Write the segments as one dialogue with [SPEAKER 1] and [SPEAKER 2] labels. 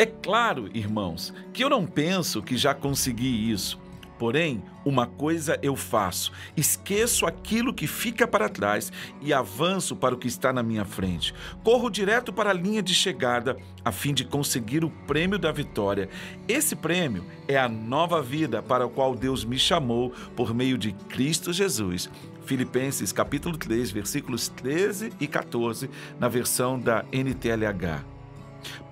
[SPEAKER 1] É claro, irmãos, que eu não penso que já consegui isso. Porém, uma coisa eu faço: esqueço aquilo que fica para trás e avanço para o que está na minha frente. Corro direto para a linha de chegada a fim de conseguir o prêmio da vitória. Esse prêmio é a nova vida para a qual Deus me chamou por meio de Cristo Jesus. Filipenses capítulo 3, versículos 13 e 14, na versão da NTLH.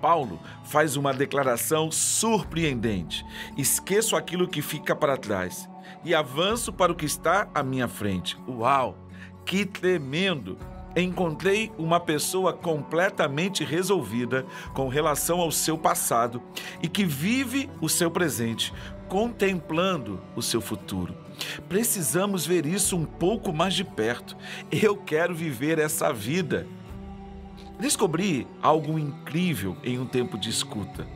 [SPEAKER 1] Paulo faz uma declaração surpreendente: esqueço aquilo que fica para trás e avanço para o que está à minha frente. Uau, que tremendo! Encontrei uma pessoa completamente resolvida com relação ao seu passado e que vive o seu presente, contemplando o seu futuro. Precisamos ver isso um pouco mais de perto. Eu quero viver essa vida. Descobri algo incrível em um tempo de escuta.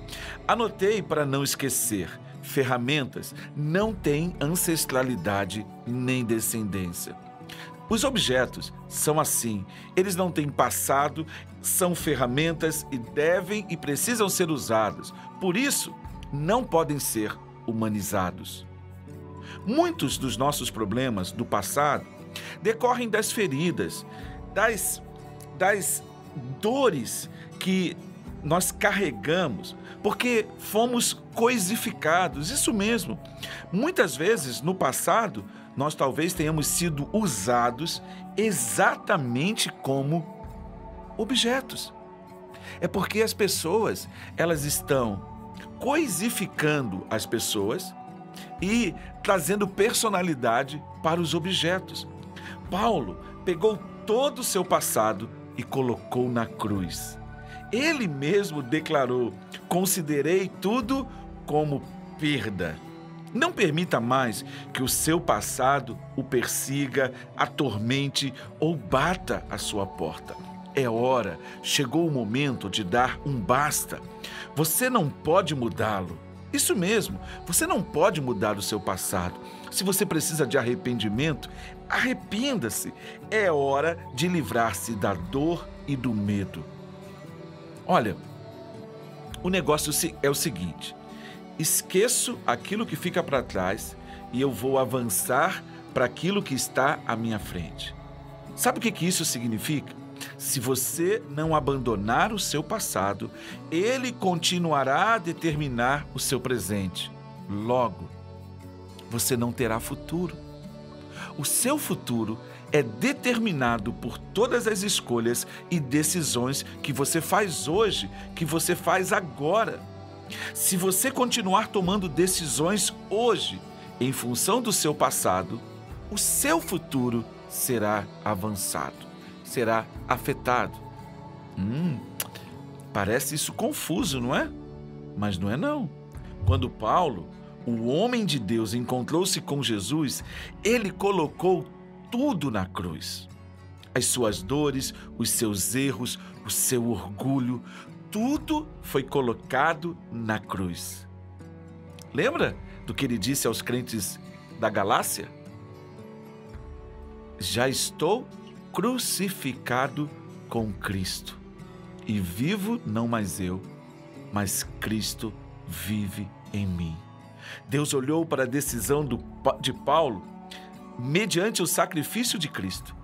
[SPEAKER 1] Anotei para não esquecer: ferramentas não têm ancestralidade nem descendência. Os objetos são assim, eles não têm passado, são ferramentas e devem e precisam ser usadas. Por isso, não podem ser humanizados. Muitos dos nossos problemas do passado decorrem das feridas, das, das dores que nós carregamos, porque fomos coisificados. Isso mesmo. Muitas vezes no passado, nós talvez tenhamos sido usados exatamente como objetos. É porque as pessoas, elas estão coisificando as pessoas e trazendo personalidade para os objetos. Paulo pegou todo o seu passado e colocou na cruz. Ele mesmo declarou: Considerei tudo como perda. Não permita mais que o seu passado o persiga, atormente ou bata à sua porta. É hora, chegou o momento de dar um basta. Você não pode mudá-lo. Isso mesmo, você não pode mudar o seu passado. Se você precisa de arrependimento, arrependa-se. É hora de livrar-se da dor e do medo. Olha, o negócio é o seguinte: esqueço aquilo que fica para trás e eu vou avançar para aquilo que está à minha frente. Sabe o que, que isso significa? Se você não abandonar o seu passado, ele continuará a determinar o seu presente. Logo, você não terá futuro. O seu futuro é determinado por todas as escolhas e decisões que você faz hoje, que você faz agora. Se você continuar tomando decisões hoje em função do seu passado, o seu futuro será avançado será afetado. Hum, parece isso confuso, não é? Mas não é não. Quando Paulo, o homem de Deus, encontrou-se com Jesus, ele colocou tudo na cruz. As suas dores, os seus erros, o seu orgulho, tudo foi colocado na cruz. Lembra do que ele disse aos crentes da Galácia? Já estou crucificado com Cristo. E vivo não mais eu, mas Cristo vive em mim. Deus olhou para a decisão do, de Paulo mediante o sacrifício de Cristo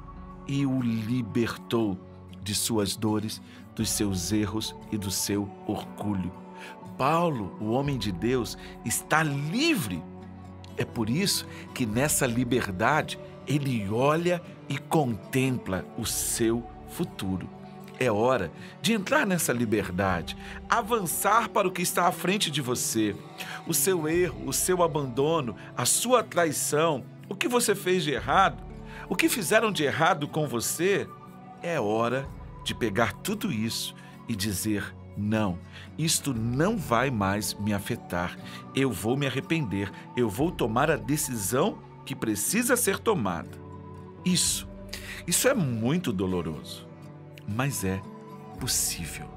[SPEAKER 1] e o libertou de suas dores, dos seus erros e do seu orgulho. Paulo, o homem de Deus, está livre. É por isso que nessa liberdade ele olha e contempla o seu futuro. É hora de entrar nessa liberdade, avançar para o que está à frente de você. O seu erro, o seu abandono, a sua traição, o que você fez de errado, o que fizeram de errado com você. É hora de pegar tudo isso e dizer: não, isto não vai mais me afetar. Eu vou me arrepender, eu vou tomar a decisão que precisa ser tomada. Isso, isso é muito doloroso, mas é possível.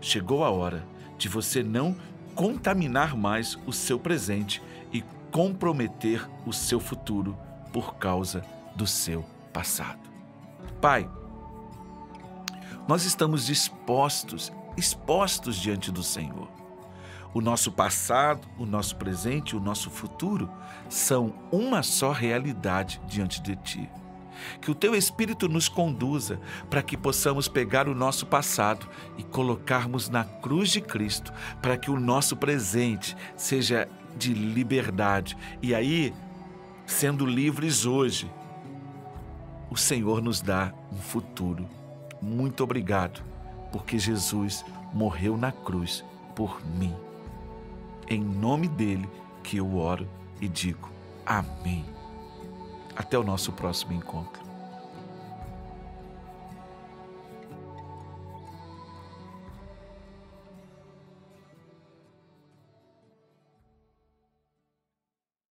[SPEAKER 1] Chegou a hora de você não contaminar mais o seu presente e comprometer o seu futuro por causa do seu passado. Pai, nós estamos dispostos, expostos diante do Senhor. o nosso passado, o nosso presente o nosso futuro são uma só realidade diante de Ti. Que o Teu Espírito nos conduza para que possamos pegar o nosso passado e colocarmos na cruz de Cristo, para que o nosso presente seja de liberdade. E aí, sendo livres hoje, o Senhor nos dá um futuro. Muito obrigado, porque Jesus morreu na cruz por mim. Em nome dele que eu oro e digo amém. Até o nosso próximo encontro.